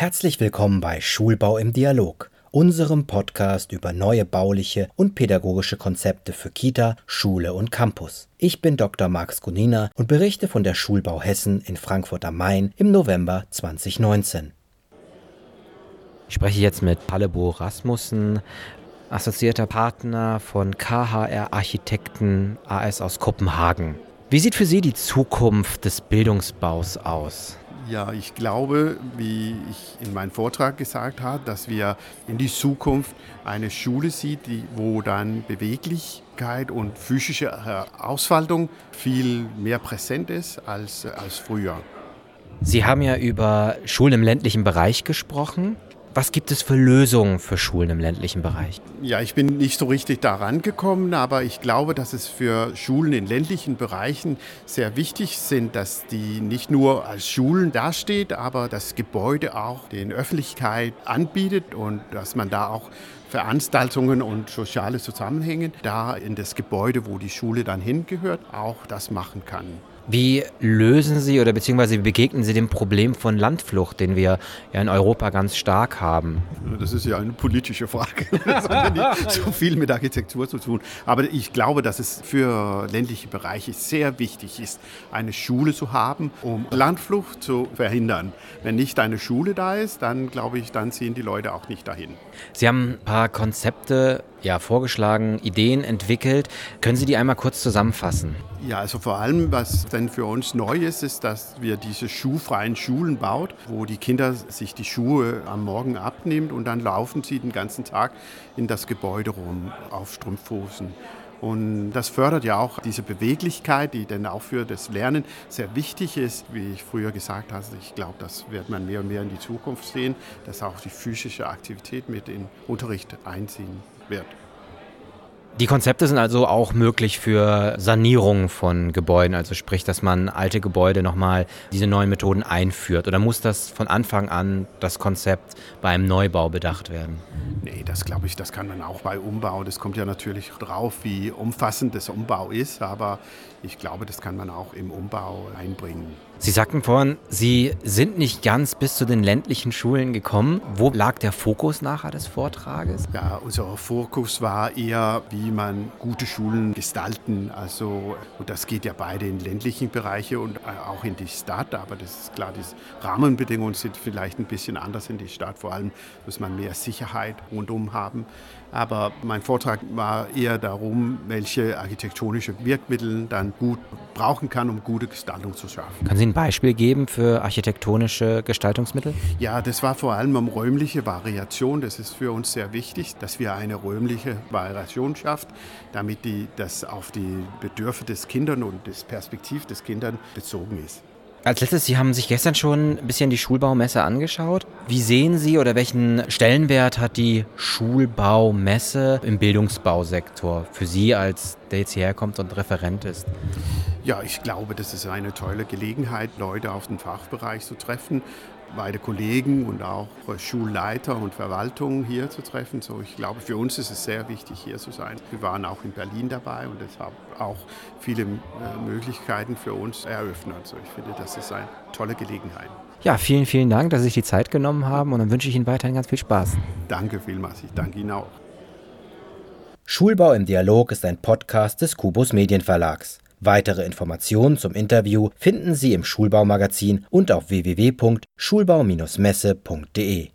Herzlich willkommen bei Schulbau im Dialog, unserem Podcast über neue bauliche und pädagogische Konzepte für Kita, Schule und Campus. Ich bin Dr. Max Gunina und berichte von der Schulbau Hessen in Frankfurt am Main im November 2019. Ich spreche jetzt mit Pallebo Rasmussen, assoziierter Partner von KHR Architekten AS aus Kopenhagen. Wie sieht für Sie die Zukunft des Bildungsbaus aus? Ja, ich glaube, wie ich in meinem Vortrag gesagt habe, dass wir in die Zukunft eine Schule sieht, die, wo dann Beweglichkeit und physische Ausfaltung viel mehr präsent ist als, als früher. Sie haben ja über Schulen im ländlichen Bereich gesprochen. Was gibt es für Lösungen für Schulen im ländlichen Bereich? Ja, ich bin nicht so richtig daran gekommen, aber ich glaube, dass es für Schulen in ländlichen Bereichen sehr wichtig sind, dass die nicht nur als Schulen dasteht, aber das Gebäude auch den Öffentlichkeit anbietet und dass man da auch Veranstaltungen und soziale Zusammenhänge da in das Gebäude, wo die Schule dann hingehört, auch das machen kann. Wie lösen Sie oder beziehungsweise wie begegnen Sie dem Problem von Landflucht, den wir ja in Europa ganz stark haben? Das ist ja eine politische Frage. Das hat ja nicht so viel mit Architektur zu tun. Aber ich glaube, dass es für ländliche Bereiche sehr wichtig ist, eine Schule zu haben, um Landflucht zu verhindern. Wenn nicht eine Schule da ist, dann glaube ich, dann ziehen die Leute auch nicht dahin. Sie haben ein paar Konzepte ja, vorgeschlagen, Ideen entwickelt. Können Sie die einmal kurz zusammenfassen? Ja, also vor allem, was dann für uns neu ist, ist, dass wir diese schuhfreien Schulen baut, wo die Kinder sich die Schuhe am Morgen abnehmen und dann laufen sie den ganzen Tag in das Gebäude rum auf Strumpfhosen. Und das fördert ja auch diese Beweglichkeit, die dann auch für das Lernen sehr wichtig ist. Wie ich früher gesagt habe, ich glaube, das wird man mehr und mehr in die Zukunft sehen, dass auch die physische Aktivität mit in Unterricht einziehen wird. Die Konzepte sind also auch möglich für Sanierung von Gebäuden, also sprich, dass man alte Gebäude nochmal diese neuen Methoden einführt. Oder muss das von Anfang an das Konzept beim Neubau bedacht werden? Nee, das glaube ich, das kann man auch bei Umbau. Das kommt ja natürlich drauf, wie umfassend das Umbau ist, aber ich glaube, das kann man auch im Umbau einbringen. Sie sagten vorhin, Sie sind nicht ganz bis zu den ländlichen Schulen gekommen. Wo lag der Fokus nachher des Vortrages? Ja, unser Fokus war eher, wie man gute Schulen gestalten. Also, und das geht ja beide in ländlichen Bereiche und auch in die Stadt. Aber das ist klar, die Rahmenbedingungen sind vielleicht ein bisschen anders in die Stadt. Vor allem muss man mehr Sicherheit rundum haben. Aber mein Vortrag war eher darum, welche architektonische Wirkmittel dann gut brauchen kann, um gute Gestaltung zu schaffen. Können Sie ein Beispiel geben für architektonische Gestaltungsmittel? Ja, das war vor allem um räumliche Variation. Das ist für uns sehr wichtig, dass wir eine räumliche Variation schaffen, damit die, das auf die Bedürfnisse des Kindern und das Perspektiv des Kindern bezogen ist. Als letztes, Sie haben sich gestern schon ein bisschen die Schulbaumesse angeschaut. Wie sehen Sie oder welchen Stellenwert hat die Schulbaumesse im Bildungsbausektor für Sie, als der jetzt hierher kommt und Referent ist? Ja, ich glaube, das ist eine tolle Gelegenheit, Leute aus dem Fachbereich zu treffen, beide Kollegen und auch Schulleiter und Verwaltung hier zu treffen. So, ich glaube, für uns ist es sehr wichtig, hier zu sein. Wir waren auch in Berlin dabei und es hat auch viele äh, Möglichkeiten für uns eröffnet. Also ich finde, das ist eine tolle Gelegenheit. Ja, vielen, vielen Dank, dass Sie sich die Zeit genommen haben und dann wünsche ich Ihnen weiterhin ganz viel Spaß. Danke vielmals, ich danke Ihnen auch. Schulbau im Dialog ist ein Podcast des Kubus Medienverlags. Weitere Informationen zum Interview finden Sie im Schulbaumagazin und auf www.schulbau-messe.de.